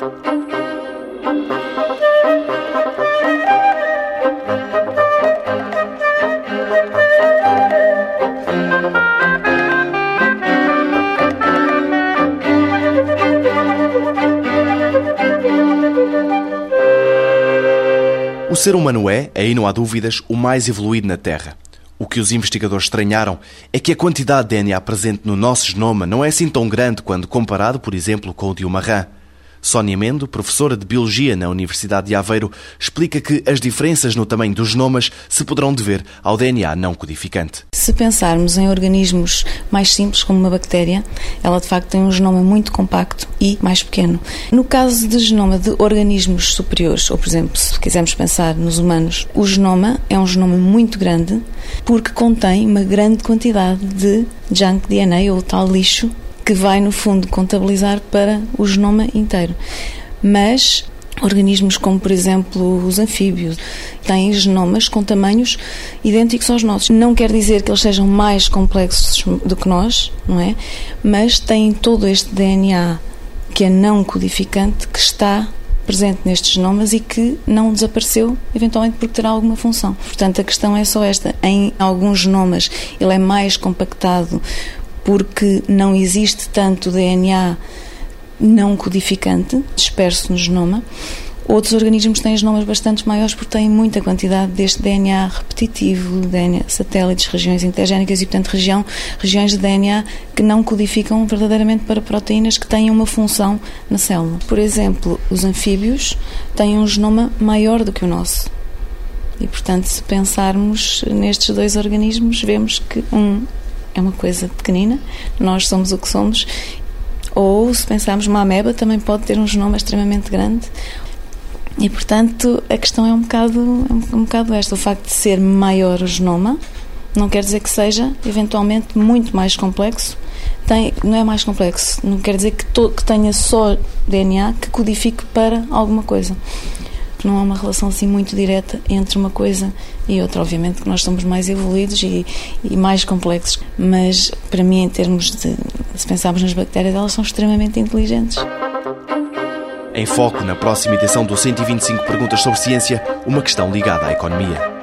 O ser humano é, aí não há dúvidas, o mais evoluído na Terra. O que os investigadores estranharam é que a quantidade de DNA presente no nosso genoma não é assim tão grande quando comparado, por exemplo, com o de uma rã. Sónia Mendo, professora de Biologia na Universidade de Aveiro, explica que as diferenças no tamanho dos genomas se poderão dever ao DNA não codificante. Se pensarmos em organismos mais simples, como uma bactéria, ela de facto tem um genoma muito compacto e mais pequeno. No caso de genoma de organismos superiores, ou por exemplo, se quisermos pensar nos humanos, o genoma é um genoma muito grande porque contém uma grande quantidade de junk DNA ou tal lixo que vai, no fundo, contabilizar para o genoma inteiro. Mas organismos como, por exemplo, os anfíbios, têm genomas com tamanhos idênticos aos nossos. Não quer dizer que eles sejam mais complexos do que nós, não é? Mas têm todo este DNA que é não codificante que está presente nestes genomas e que não desapareceu, eventualmente porque terá alguma função. Portanto, a questão é só esta. Em alguns genomas ele é mais compactado porque não existe tanto DNA não codificante disperso no genoma. Outros organismos têm genomas bastante maiores porque têm muita quantidade deste DNA repetitivo, DNA satélites, regiões intergénicas e, portanto, região, regiões de DNA que não codificam verdadeiramente para proteínas que tenham uma função na célula. Por exemplo, os anfíbios têm um genoma maior do que o nosso. E, portanto, se pensarmos nestes dois organismos, vemos que um é uma coisa pequenina, nós somos o que somos. Ou, se pensarmos, uma ameba também pode ter um genoma extremamente grande. E, portanto, a questão é um bocado, é um, bocado esta. O facto de ser maior o genoma não quer dizer que seja, eventualmente, muito mais complexo. Tem, não é mais complexo, não quer dizer que, to, que tenha só DNA que codifique para alguma coisa não há uma relação assim muito direta entre uma coisa e outra. Obviamente que nós somos mais evoluídos e, e mais complexos, mas para mim, em termos de. se pensarmos nas bactérias, elas são extremamente inteligentes. Em foco, na próxima edição do 125 Perguntas sobre Ciência, uma questão ligada à economia.